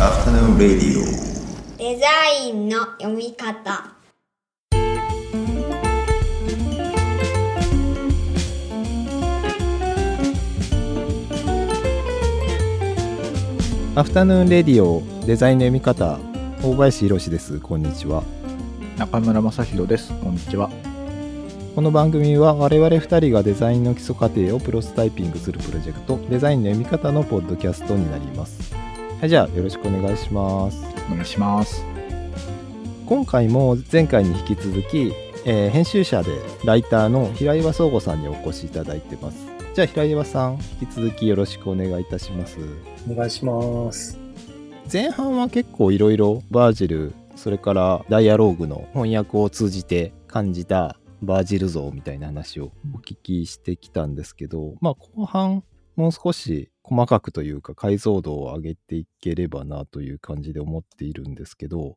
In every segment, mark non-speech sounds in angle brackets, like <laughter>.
Afternoon Radio. デザインの読み方。アフタヌーンレディオデザインの読み方。大林博です。こんにちは。中村正弘です。こんにちは。この番組は我々2人がデザインの基礎過程をプロスタイピングするプロジェクトデザインの読み方のポッドキャストになりますはいじゃあよろしくお願いしますお願いします。今回も前回に引き続き、えー編集者でライターの平岩壮吾さんにお越しいただいてますじゃあ平岩さん引き続きよろしくお願いいたしますお願いします。前半は結構いろいろバージルそれからダイアローグの翻訳を通じて感じたバージル像みたいな話をお聞きしてきたんですけどまあ後半もう少し細かくというか解像度を上げていければなという感じで思っているんですけど。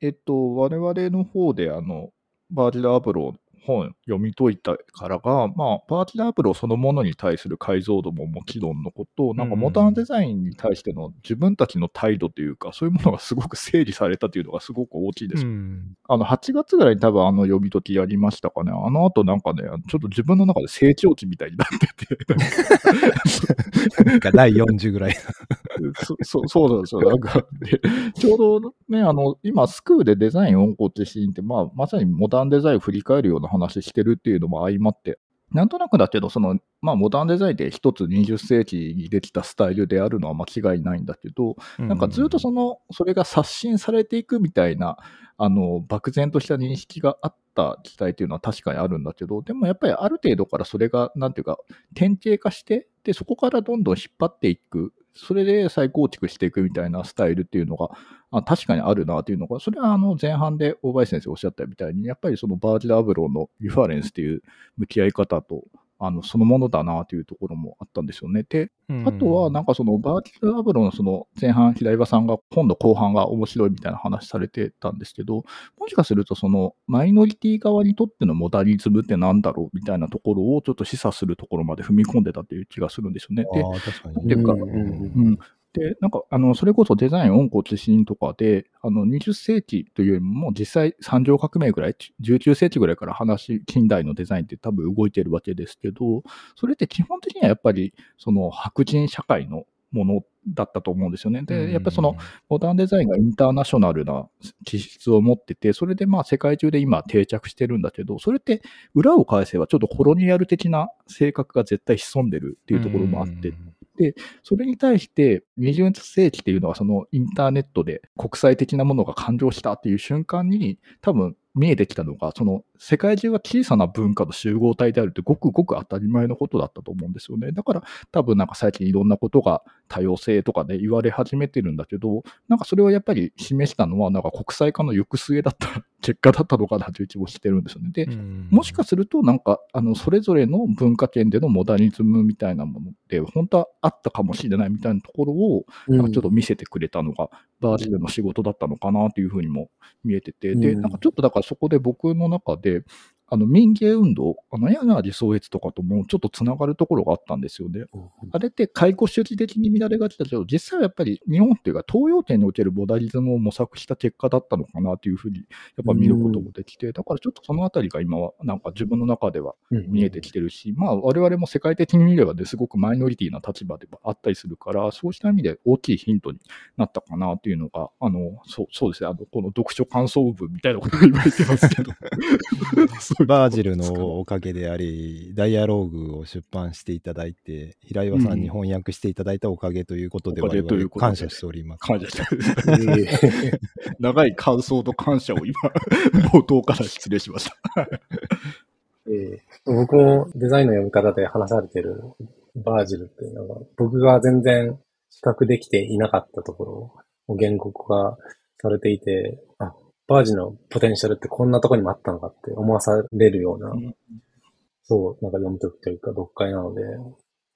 えっと、我々の方で、あの、バージル・アブロ本読み解いたからが、まあ、バージル・アブローそのものに対する解像度ももちろんのこと、なんかうんモダンデザインに対しての自分たちの態度というか、そういうものがすごく整理されたというのがすごく大きいです。んあの、8月ぐらいに多分あの読み解きやりましたかね。あの後なんかね、ちょっと自分の中で成長期みたいになってて、なんか第40ぐらいそそうそうなんですよ。なんか、でちょうどね、あの、今、スクールでデザイン温故知新って、まあ、まさにモダンデザインを振り返るような話してるっていうのも相まって、なんとなくだけど、その、まあ、モダンデザインで一つ20世紀にできたスタイルであるのは間違いないんだけど、なんかずっとその、それが刷新されていくみたいな、あの、漠然とした認識があった時代っていうのは確かにあるんだけど、でもやっぱりある程度からそれが、なんていうか、典型化して、で、そこからどんどん引っ張っていく、それで再構築していくみたいなスタイルっていうのが、あ確かにあるなというのが、それはあの前半で大林先生おっしゃったみたいに、やっぱりそのバージル・アブローのリファレンスという向き合い方と、あの、そのものだなというところもあったんですよね。で、あとは、なんかそのバーティル・アブロのその前半、平岩さんが今度後半が面白いみたいな話されてたんですけど、もしかするとそのマイノリティ側にとってのモダリズムってなんだろうみたいなところをちょっと示唆するところまで踏み込んでたという気がするんですよね。で、ああ確かにていうかうんうん。で、なんか、あの、それこそデザイン温故知新とかで、あの、20世紀というよりも、実際産業革命ぐらい、19世紀ぐらいから話、近代のデザインって多分動いてるわけですけど、それって基本的にはやっぱり、その白人社会のものだったと思うんですよね。で、やっぱりその、モダンデザインがインターナショナルな気質を持ってて、それでまあ世界中で今定着してるんだけど、それって裏を返せばちょっとコロニアル的な性格が絶対潜んでるっていうところもあって、でそれに対して20世紀っていうのはそのインターネットで国際的なものが誕生したっていう瞬間に多分見えてきたのが、その世界中は小さな文化の集合体であるってごくごく当たり前のことだったと思うんですよね。だから多分なんか最近いろんなことが多様性とかで言われ始めてるんだけど、なんかそれをやっぱり示したのはなんか国際化の行く末だった結果だったのかなという気もしてるんですよね。で、もしかすると、なんか、あの、それぞれの文化圏でのモダニズムみたいなものって、本当はあったかもしれないみたいなところを、なんかちょっと見せてくれたのが、バージルの仕事だったのかなというふうにも見えてて、で、うん。なんかちょっとだからそこで僕の中で、あの民芸運動、あの柳創越とかともちょっとつながるところがあったんですよね。あれって解雇主義的に見られがちだけど、実際はやっぱり日本っていうか東洋圏におけるモダリズムを模索した結果だったのかなというふうにやっぱ見ることもできて、だからちょっとそのあたりが今はなんか自分の中では見えてきてるし、まあ我々も世界的に見ればですごくマイノリティな立場ではあったりするから、そうした意味で大きいヒントになったかなというのが、あの、そうそうですね、あの、この読書感想文みたいなことを言われてますけど。<laughs> <laughs> バージルのおかげであり、ダイアローグを出版していただいて、平岩さんに翻訳していただいたおかげということで、我々感謝しております。感謝してる <laughs> 長い感想と感謝を今、冒頭から失礼しました。<laughs> えー僕もデザインの読み方で話されてるバージルっていうのが、僕が全然比較できていなかったところを言語化されていて、あ、バージルのポテンシャルってこんなとこにもあったのかって思わされるような、うん。そう、なんか読み解くというか読解なので、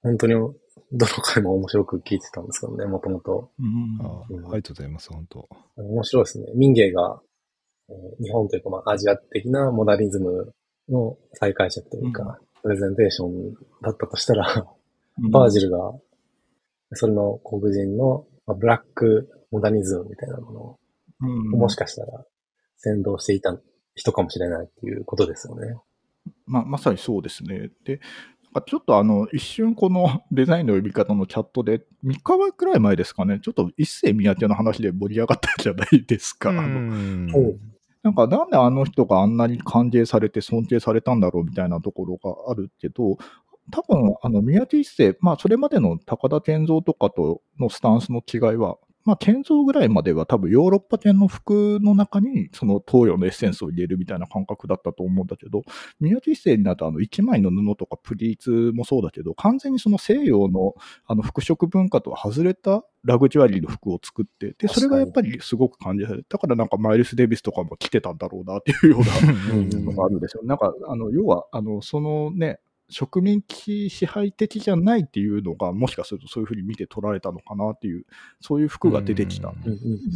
本当にどの回も面白く聞いてたんですけどね、もともと。ありがとうございます、本当。面白いですね。民芸が、えー日本というか、まあ、アジア的なモダリズムの再解釈というか、プレゼンテーションだったとしたら、バージルが、それの黒人のまあ、ブラックモダニズムみたいなものを、うん。もしかしたら先導していた人かもしれないっていうことですよね。まあ、まさにそうですね。で、なんかちょっとあの、一瞬この <laughs> デザインの呼び方のチャットで、3日前くらい前ですかね、ちょっと一世宮手の話で盛り上がったじゃないですか。なんかなんであの人があんなに歓迎されて尊敬されたんだろうみたいなところがあるけど、多分あの宮地一世、まあそれまでの高田健三とかとのスタンスの違いは、まあ健三ぐらいまでは多分ヨーロッパ圏の服の中にその東洋のエッセンスを入れるみたいな感覚だったと思うんだけど、宮地一世になるとあの一枚の布とかプリーツもそうだけど、完全にその西洋のあの服飾文化とは外れたラグジュアリーの服を作って、で、それがやっぱりすごく感じられる。だからなんかマイルス・デイビスとかも着てたんだろうなっていうようなうんのがあるんですよ。なんか、あの、要は、あの、そのね、植民地支配的じゃないっていうのが、もしかするとそういうふうに見て取られたのかなっていう、そういう服が出てきた。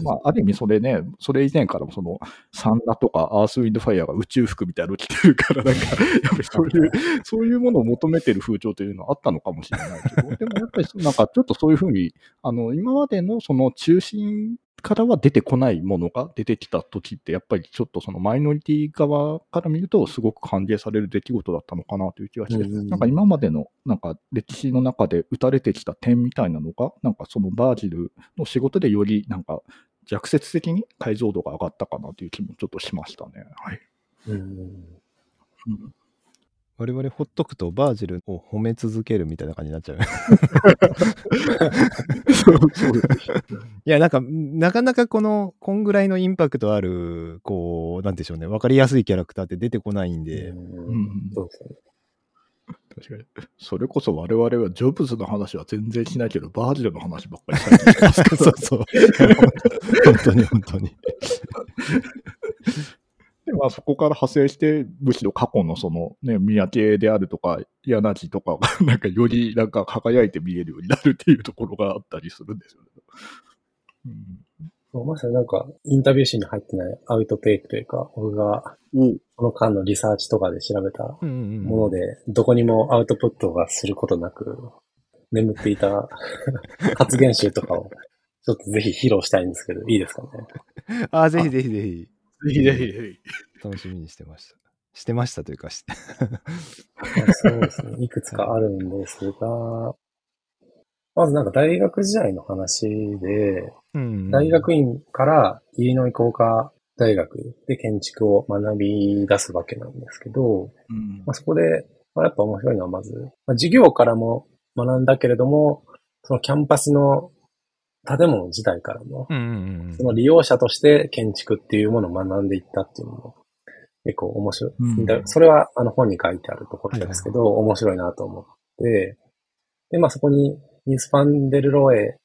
まあ、ある意味それね、それ以前からもその、サンラとかアースウィンドファイアが宇宙服みたいなの着てるから、なんか、やっぱりそういう、<laughs> そういうものを求めてる風潮というのはあったのかもしれないけど、でもやっぱりなんかちょっとそういうふうに、あの、今までのその中心からは出てこないものが出てきた時って、やっぱりちょっとそのマイノリティ側から見ると、すごく歓迎される出来事だったのかなという気がして、なんか今までのなんか歴史の中で打たれてきた点みたいなのが、なんかそのバージルの仕事でよりなんか逆説的に解像度が上がったかなという気もちょっとしましたね。はい。うん。うん我々ほっとくとバージルを褒め続けるみたいな感じになっちゃう。<laughs> いや、なんか、なかなかこの、こんぐらいのインパクトある、こう、なんでしょうね、わかりやすいキャラクターって出てこないんで、ううんんそうですね。確かに。それこそ我々はジョブズの話は全然しないけど、バージルの話ばっかりから <laughs> そうそう。本当に本当に。<laughs> でまあ、そこから派生して、むしろ過去のそのね、三宅であるとか、柳とかが、<laughs> なんかよりなんか輝いて見えるようになるっていうところがあったりするんですよね。うん、そうまさになんか、インタビュー誌に入ってないアウトテイクというか、僕がおこの間のリサーチとかで調べたもので、どこにもアウトプットがすることなく、眠っていた <laughs> 発言集とかを、ちょっとぜひ披露したいんですけど、いいですかね？あ、ぜひぜひぜひ、ぜひぜひぜひ。楽しみにしてました。してましたというか、しま <laughs> あそうですね。いくつかあるんですが、まずなんか大学時代の話で、うん大学院からイリノイ工科大学で建築を学び出すわけなんですけど、うんまあ、そこで、まあ、やっぱ面白いのはまず、まあ、授業からも学んだけれども、そのキャンパスの建物自体からも、うんうんうん。その利用者として建築っていうものを学んでいったっていうのも結構面白い。うん。だそれはあの本に書いてあるところですけど、面白いなと思って、で、まあそこにニースファンデルロエ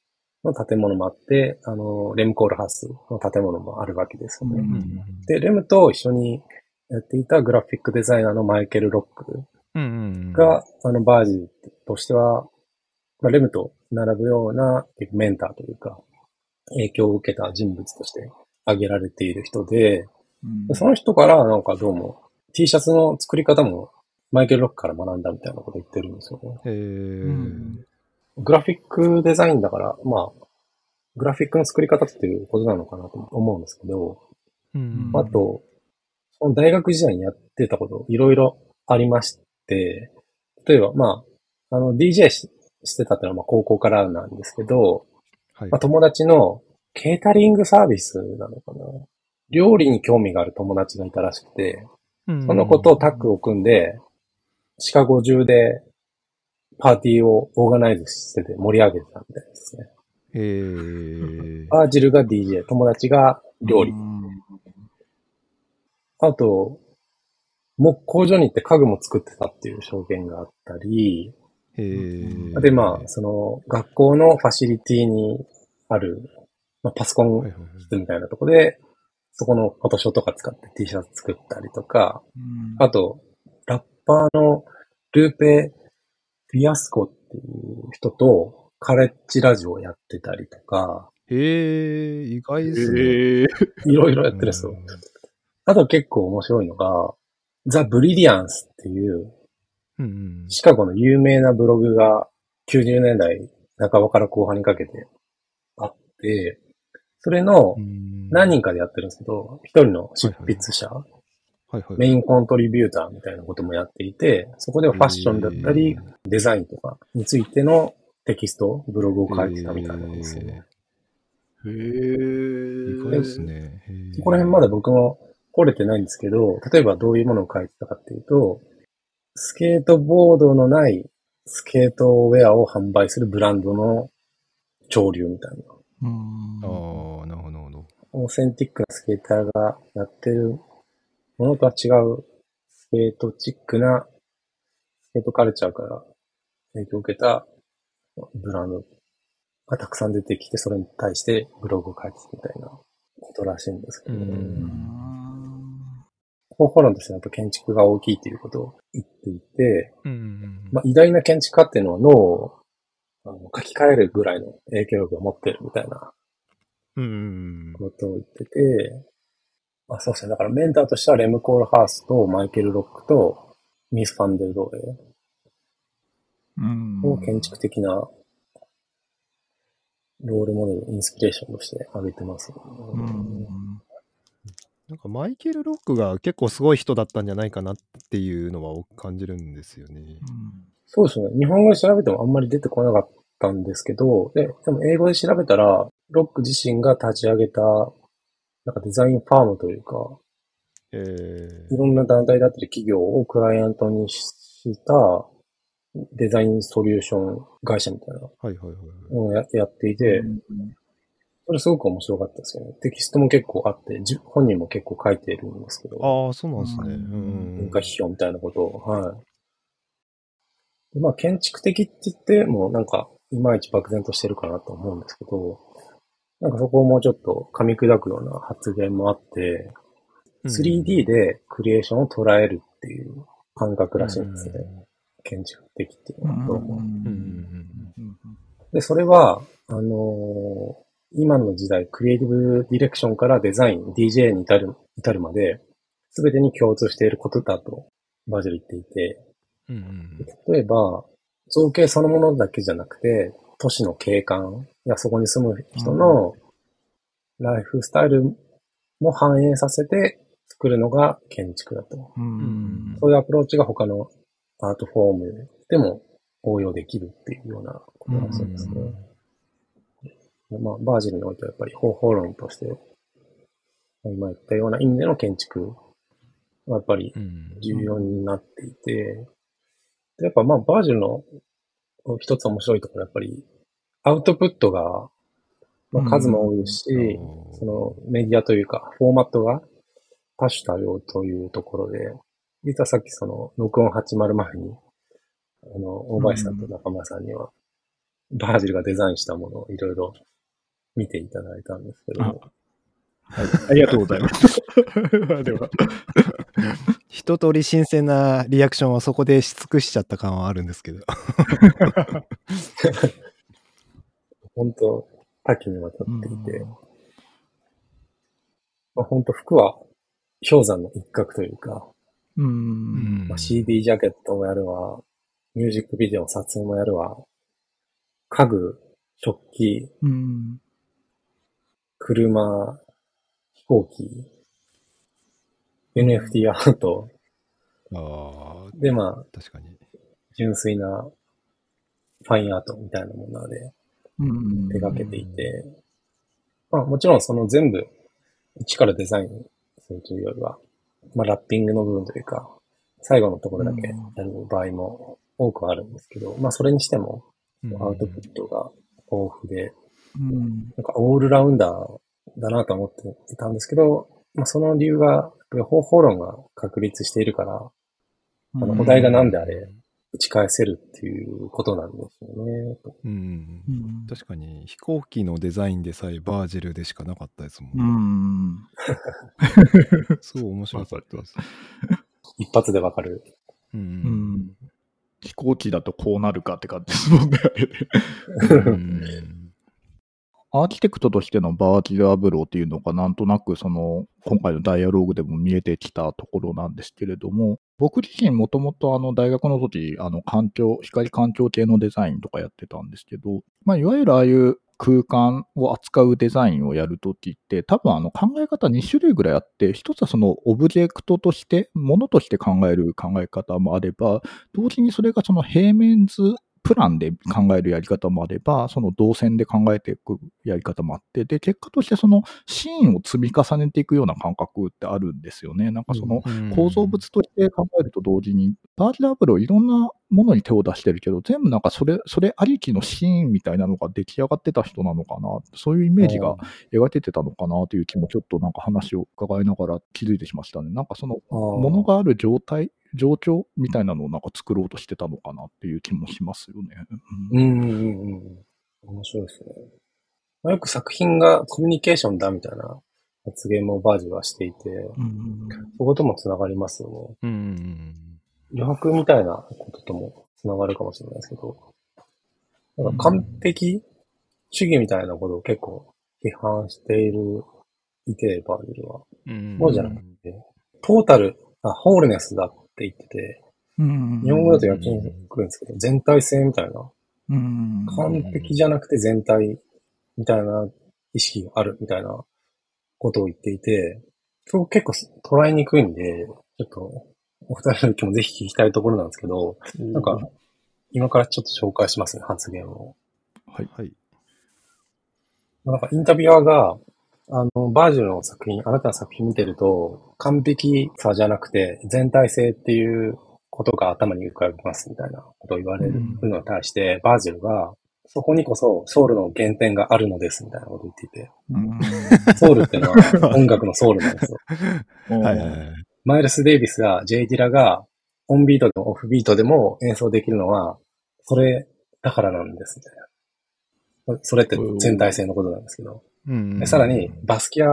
の建物もあって、あの、レムコールハウスの建物もあるわけですよね。うんうんで、レムと一緒にやっていたグラフィックデザイナーのマイケル・ロックうんうんが、あの、バージルとしては、まあ、レムと並ぶようなメンターというか、影響を受けた人物として挙げられている人で、うん。でその人からなんかどうも T シャツの作り方もマイケル・ロックから学んだみたいなこと言ってるんですよね。へうーん。グラフィックデザインだから、まあ、グラフィックの作り方っていうことなのかなと思うんですけど、うん。あと、その大学時代にやってたこと、いろいろありまして、例えば、まあ、あの、DJ ししてたってのはまあ高校からなんですけど、はいまあ、友達のケータリングサービスなのかな料理に興味がある友達がいたらしくて、その子とタッグを組んで、シカゴ中でパーティーをオーガナイズしてて盛り上げてたみたいですね。へーアージルが DJ、友達が料理。あと、木工所に行って家具も作ってたっていう証言があったり、で、まあ、その、学校のファシリティにある、まあ、パソコン室みたいなとこで、そこのフォトショーとか使って T シャツ作ったりとか、うん。あと、ラッパーのルーペ・フィアスコっていう人とカレッジラジオをやってたりとか、へー意外ですね。いろいろやってるんですよ。あと結構面白いのが、ザ・ブリリアンスっていううんうんシカゴの有名なブログが90年代半ばから後半にかけてあって、それのうん何人かでやってるんですけど、一人の執筆者、はいはい。メインコントリビューターみたいなこともやっていて、そこではファッションだったりデザインとかについてのテキスト、ブログを書いてたみたいなんですよね。へ意ー外ですね。そこら辺まで僕も掘れてないんですけど、例えばどういうものを書いてたかっていうと、スケートボードのないスケートウェアを販売するブランドの潮流みたいな。うんああ、なるほど、なるほど。オーセンティックなスケーターがやってるものとは違うスケートチックなスケートカルチャーから影響を受けたブランドがたくさん出てきて、それに対してブログを書いてたみたいなことらしいんですけど、うん方法論としてはやっぱ建築が大きいということを言っていて、うんうんまあ、偉大な建築家っていうのは脳をあの書き換えるぐらいの影響力を持ってるみたいなことを言ってて、まあそうですね。だからメンターとしてはレム・コールハースとマイケル・ロックとミス・ファンデル・ドーレうん。を建築的なロールモデル、インスピレーションとして挙げてます、ねうんなんかマイケル・ロックが結構すごい人だったんじゃないかなっていうのは感じるんですよね。そうですね。日本語で調べてもあんまり出てこなかったんですけど、で、でも英語で調べたら、ロック自身が立ち上げた、なんかデザインファームというか、えーいろんな団体だったり企業をクライアントにしたデザインソリューション会社みたいなはいはいはい。のをややっていて、それすごく面白かったですよね。テキストも結構あって、じ本人も結構書いてるんですけど、ああ、そうなんですね。うん。うん。文化批評みたいなことを、はい。でまあ、建築的って言っても、なんか、いまいち漠然としてるかなと思うんですけど、なんかそこをもうちょっと噛み砕くような発言もあって、3D でクリエーションを捉えるっていう感覚らしいんですね。建築的っていうのは。どうも。うん。うん。で、それは、あのー今の時代、クリエイティブディレクションからデザイン、DJ に至る、至るまで、すべてに共通していることだと、バージル言っていて、うんうん例えば、造形そのものだけじゃなくて、都市の景観やそこに住む人のライフスタイルも反映させて作るのが建築だと。うんそういうアプローチが他のアートフォームでも応用できるっていうようなことらしいんですね。でまあ、バージルにおいてはやっぱり方法論として、今言ったような意味での建築はやっぱりうん。重要になっていて、でやっぱまあバージルの一つ面白いところはやっぱりアウトプットが、まあ、数も多いですし、うん。そのメディアというかフォーマットが多種多様というところで、実はさっきその録音始まる前に、あの、大林さんと中村さんには、バージルがデザインしたものをいろいろ見ていただいたんですけど。も、ありがとうございます。<laughs> では、<laughs> 一通り新鮮なリアクションはそこでし尽くしちゃった感はあるんですけど。本当多岐にわたっていて、まあ、本当服は氷山の一角というか、うん。まあ、CD ジャケットもやるわ、ミュージックビデオの撮影もやるわ、家具、食器、うん。車、飛行機、NFT アート、ああ、で、まあ、確かに。純粋なファインアートみたいなものでうん。手掛けていて、まあもちろんその全部一からデザインするというよりは、まあラッピングの部分というか、最後のところだけやる場合も多くあるんですけど、まあそれにしてもアウトプットが豊富で、うん。なんかオールラウンダーだなと思っていたんですけど、まあその理由が、方法論が確立しているから、あのお題がなんであれ打ち返せるっていうことなんですよね。うん。うん。確かに飛行機のデザインでさえバージルでしかなかったですもんうね。ん。すごい面白かったです。<laughs> 一発でわかる。う。うんん。飛行機だとこうなるかって感じですもんね。うんアーキテクトとしてのヴァージル・アブローっていうのがなんとなくその今回のダイアログでも見えてきたところなんですけれども、僕自身もともとあの大学の時、あの環境、光環境系のデザインとかやってたんですけど、まあいわゆるああいう空間を扱うデザインをやるときって、多分あの考え方2種類ぐらいあって、一つはそのオブジェクトとして、ものとして考える考え方もあれば、同時にそれがその平面図プランで考えるやり方もあれば、その動線で考えていくやり方もあって、で、結果としてそのシーンを積み重ねていくような感覚ってあるんですよね。なんかその構造物として考えると同時に、バージラブロいろんなものに手を出してるけど、全部なんかそれ、それありきのシーンみたいなのが出来上がってた人なのかな、そういうイメージが描けてたのかなという気もちょっとなんか話を伺いながら気づいてしましたね。なんかそのもものがある状態、状況みたいなのをなんか作ろうとしてたのかなっていう気もしますよね。うんうんうんうん。面白いですね。まあ、よく作品がコミュニケーションだみたいな発言もバージはしていて、うんそこともつながりますよね。うんうん余白みたいなことともつながるかもしれないですけど、なんか完璧主義みたいなことを結構批判している、いて、バージルは。うんそうじゃなくて、トータル、あ、ホールネスだって言ってて、うん日本語だと訳にくるんですけど、全体性みたいな、うん完璧じゃなくて全体みたいな意識があるみたいなことを言っていて、そこ結構捉えにくいんで、ちょっとお二人の意見もぜひ聞きたいところなんですけど、なんか、今からちょっと紹介しますね、発言を。はい。はい。なんかインタビュアーが、あの、バージルの作品、あなたの作品見てると、完璧さじゃなくて、全体性っていうことが頭に浮かびますみたいなことを言われるのに対して、バージルが、そこにこそソウルの原点があるのですみたいなことを言っていて、うんソウルっていうのは音楽のソウルなんですよ。はいはいはい。マイルス・デイビスが、ジェイ・ディラが、オンビートでもオフビートでも演奏できるのは、それだからなんですみたいな。それって全体性のことなんですけど。うんでさらに、バスキア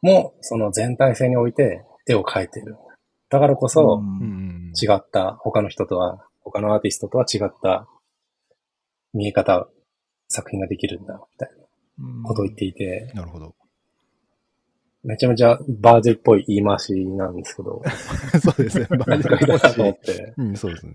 もその全体性において絵を描いている。だからこそ、うん違った、他の人とは、他のアーティストとは違った見え方、作品ができるんだ、みたいなことを言っていて、なるほど。めちゃめちゃバージルっぽい言い回しなんですけど、<laughs> そうですね。<laughs> 何か言いたいなと思って、うん、そうですね。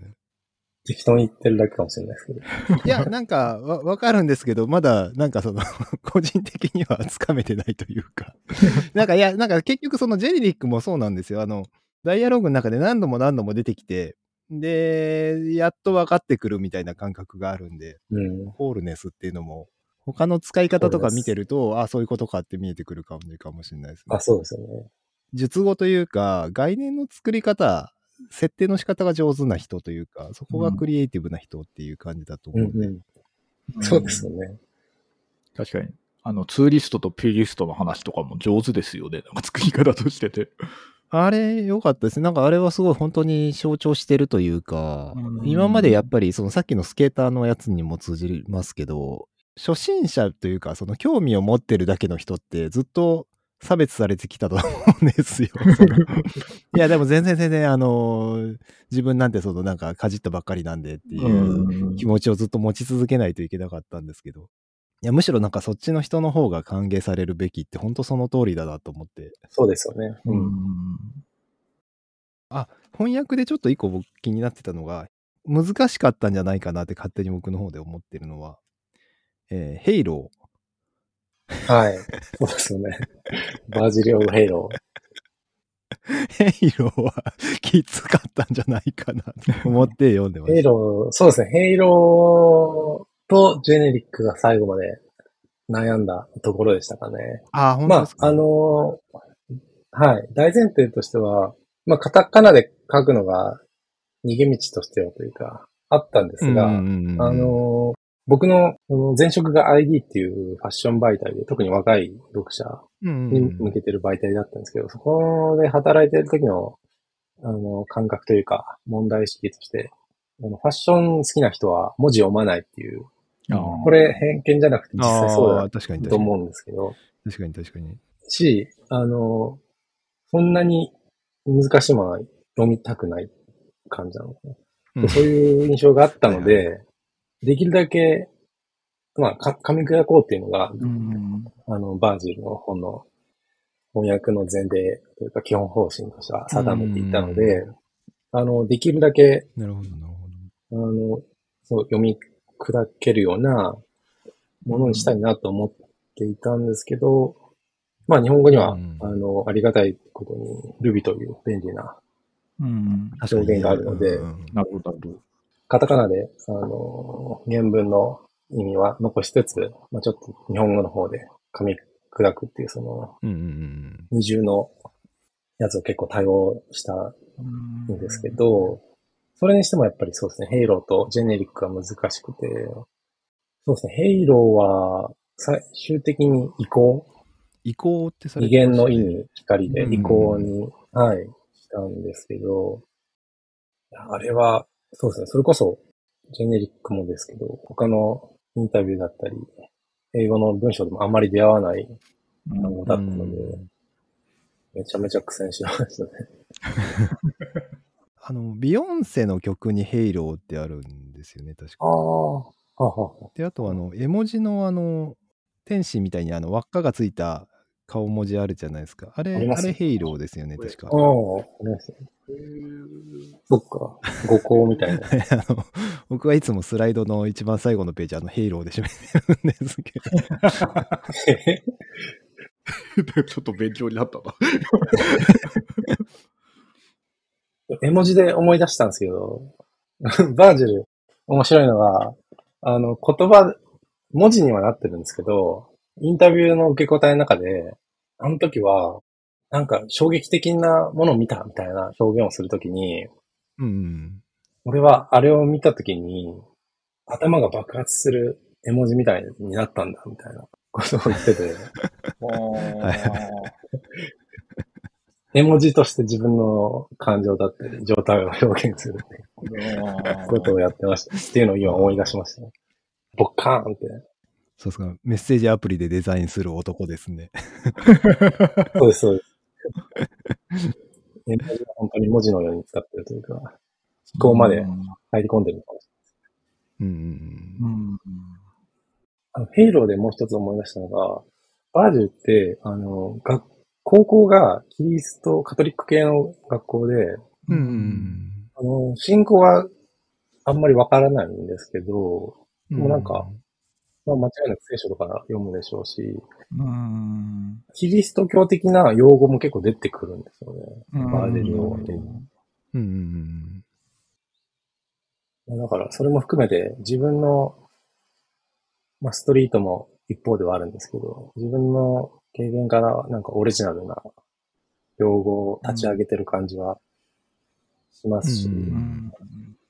適当に言ってるだけかもしれないですけど。いや、なんか、わ、わかるんですけど、まだ、なんかその、<laughs> 個人的にはつかめてないというか。<laughs> なんか、いや、なんか結局そのジェネリックもそうなんですよ。あの、ダイアログの中で何度も何度も出てきて、で、やっと分かってくるみたいな感覚があるんで、うん。ホールネスっていうのも、他の使い方とか見てると、あそういうことかって見えてくる感じかもしれないですねあ、。そうですよね。術語というか、概念の作り方、設定の仕方が上手な人というか、そこがクリエイティブな人っていう感じだとうん思うんで。うん。そうですよね。確かに。あの、ツーリストとピリストの話とかも上手ですよね。なんか作り方としてて。<laughs> あれ、良かったですね。なんかあれはすごい本当に象徴してるというかう、ん今までやっぱりそのさっきのスケーターのやつにも通じますけど、初心者というか、その興味を持ってるだけの人ってずっと差別されてきたと思うんですよ。<laughs> いや、でも全然全然、あの、自分なんてそのなんかかじったばっかりなんでっていう気持ちをずっと持ち続けないといけなかったんですけど、いや、むしろなんかそっちの人の方が歓迎されるべきって本当その通りだなと思って、そうですよね。ううん。ん。翻訳でちょっと一個僕気になってたのが、難しかったんじゃないかなって勝手に僕の方で思ってるのは、えーヘイロはい。そうですよね。バージリオのヘイロー。ー。ヘイローはきつかったんじゃないかなと思って読んでまヘイした。ロー、そうですね。ヘイローとジェネリックが最後まで悩んだところでしたかね。あー、本当まですか、あ、あのーはい。大前提としては、まあ、カタカナで書くのが逃げ道としてはというか、あったんですが、あのー僕の前職が ID っていうファッション媒体で、特に若い読者うんに向けてる媒体だったんですけど、そこで働いてる時の、あの、感覚というか、問題意識として、あのファッション好きな人は文字読まないっていう、これ偏見じゃなくて実際そうだ。と思うんですけど、確かに確かに。し、あの、そんなに難しいものは読みたくない感じなのかな。うんそういう印象があったのはいで、できるだけ、まあ、か噛み砕こうっていうのが、うん。あの、バージルの本の翻訳の前例というか基本方針としては定めていたので、あの、できるだけ、なるほど、なるほど。あの、そう、読み砕けるようなものにしたいなと思っていたんですけど、まあ日本語には、うんあの、ありがたいことに Ruby という便利なうん。表現があるので、うんなるほど、なるほど。カタカナで、あの、原文の意味は残しつつ、まあちょっと日本語の方で噛み砕くっていう、その、二重のやつを結構対応したんですけど、それにしてもやっぱりそうですね、ヘイローとジェネリックが難しくて、そうですね、ヘイローは最終的に移行、移行ってされね。元の意に光でうん移行に、はい、したんですけど、あれは、そうですね、それこそジェネリックもですけど、他のインタビューだったり、英語の文章でもあんまり出会わない単語だったので、うんめちゃめちゃ苦戦しましたね。<laughs> あの、ビヨンセの曲にヘイローってあるんですよね、確か。ああで、あとあの、絵文字のあの、天使みたいにあの輪っかがついた顔文字あるじゃないですか。あれ、ああれヘイローですよね、確か。ああ、ありますね。そっか。五行みたいな。<laughs> あの僕はいつもスライドの一番最後のページ、あの、ヘイローで締めてるんですけど。<laughs> ちょっと勉強になったな。<laughs> 絵文字で思い出したんですけど、バージル、面白いのが、あの、言葉、文字にはなってるんですけど、インタビューの受け答えの中で、あの時は、なんか衝撃的なものを見たみたいな表現をするときに、うんうん。俺はあれを見たときに、頭が爆発する絵文字みたいになったんだ、みたいなことを言ってて、<laughs> 絵文字として自分の感情だったり、状態を表現するっていうことをやってました。っていうのを今思い出しましたね。ボッカーンって。そうですか。メッセージアプリでデザインする男ですね。<laughs> そうです、そうです。本当に文字のように使ってるというか、思考まで入り込んでるのかもしうんうんううん。ん。あの、ヘイローでもう一つ思い出したのが、バージルって、あの、学、高校がキリスト、カトリック系の学校で、うんうんあの、信仰はあんまりわからないんですけど、うん。でもなんかまあ間違いなく聖書とか読むでしょうし、うん。キリスト教的な用語も結構出てくるんですよね。うんバージル用語で。うんうんだから、それも含めて自分の、まあ、ストリートも一方ではあるんですけど、自分の経験からなんかオリジナルな用語を立ち上げてる感じはしますし、うんうん。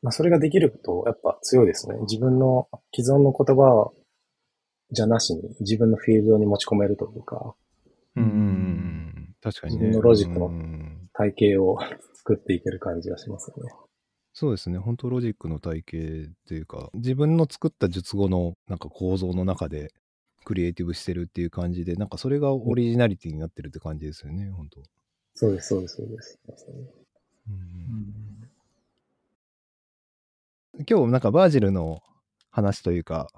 まあ、それができるとやっぱ強いですね。自分の既存の言葉じゃなしに自分のフィールドに持ち込めるというか、うん。確かにね。自分のロジックのうん体系を作っていける感じがしますよね。そうですね。本当ロジックの体系っていうか、自分の作った術語のなんか構造の中でクリエイティブしてるっていう感じで、なんかそれがオリジナリティになってるって感じですよね、本当。そうです、そうです、そうです。うん今日なんかバージルの話というか、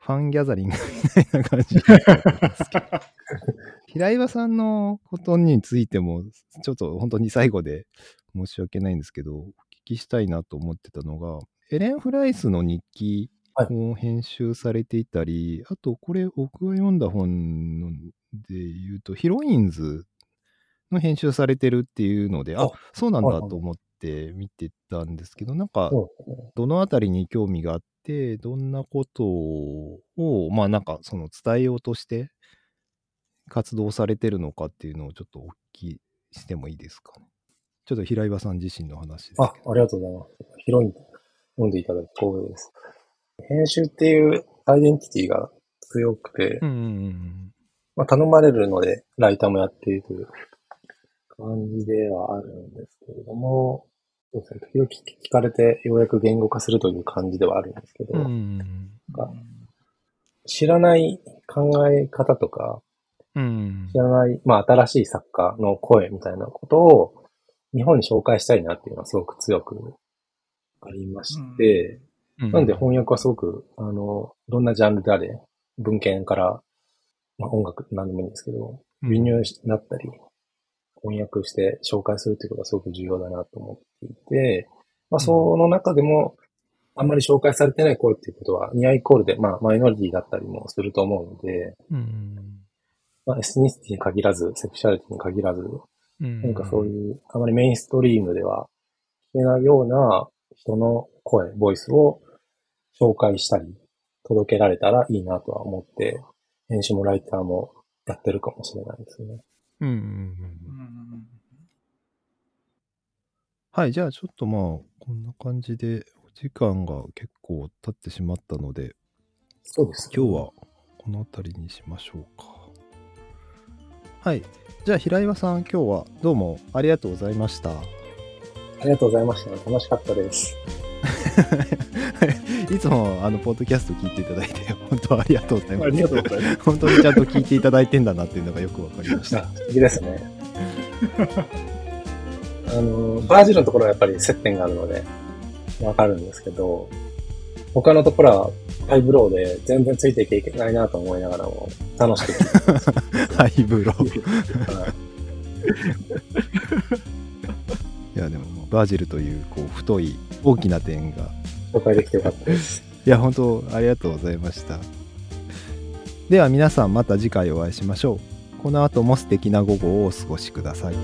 ファンギャザリングみたいな感じ <laughs> 平岩さんのことについても、ちょっと本当に最後で申し訳ないんですけど、お聞きしたいなと思ってたのが、エレン・フライスの日記を編集されていたり、あとこれ僕が読んだ本ので言うと、ヒロインズの編集されてるっていうので、ああ、そうなんだはいはいと思って見てたんですけど、なんか。どのあたりに興味があって、どんなことを、まあなんかその伝えようとして活動されてるのかっていうのをちょっとお聞きしてもいいですかね。ちょっと平岩さん自身の話です。あ、ありがとうございます。広い読んでいただき光栄です。編集っていうアイデンティティが強くて、うんうんうんまあ、頼まれるので、ライターもやっているという感じではあるんですけれども、そうですね、時々聞かれてようやく言語化するという感じではあるんですけど、うん。知らない考え方とか、うん知らない、まあ新しい作家の声みたいなことを日本に紹介したいなっていうのはすごく強くありまして、うん。なんで翻訳はすごく、あの、どんなジャンルであれ、文献から、まあ音楽なんでもいいんですけど、輸入しだったり、翻訳して紹介するっていうことがすごく重要だなと思っていて、まあ、その中でも、あんまり紹介されてない声っていうことは、ニアイコールで、まあ、マイノリティだったりもすると思うので、うん。まあ、エスニシティに限らず、セクシャリティに限らず、うんなんかそういう、あまりメインストリームでは聞けないような人の声、ボイスを紹介したり、届けられたらいいなとは思って、編集もライターもやってるかもしれないですね。うんうんうん。はい、じゃあちょっとまあ、こんな感じで、お時間が結構経ってしまったので、そうです。今日はこの辺りにしましょうか。はい。じゃあ平岩さん、今日はどうもありがとうございました。ありがとうございました。楽しかったです。<laughs> いつもあのポッドキャスト聞いていただいて <laughs> 本当ありがとうございます。ありがとうございます。<laughs> 本当にちゃんと聞いていただいてんだなっていうのがよくわかりました。<laughs> あ、素敵ですね。あの、バージルのところはやっぱり接点があるので、わかるんですけど、他のところはハイブローで全然ついていけいけないなと思いながらも楽しく聞いてます。ハイブロー。はいいやでもバージルというこう太い大きな点が紹介できてよかったです。いや本当ありがとうございました。では皆さんまた次回お会いしましょう。この後も素敵な午後をお過ごしください。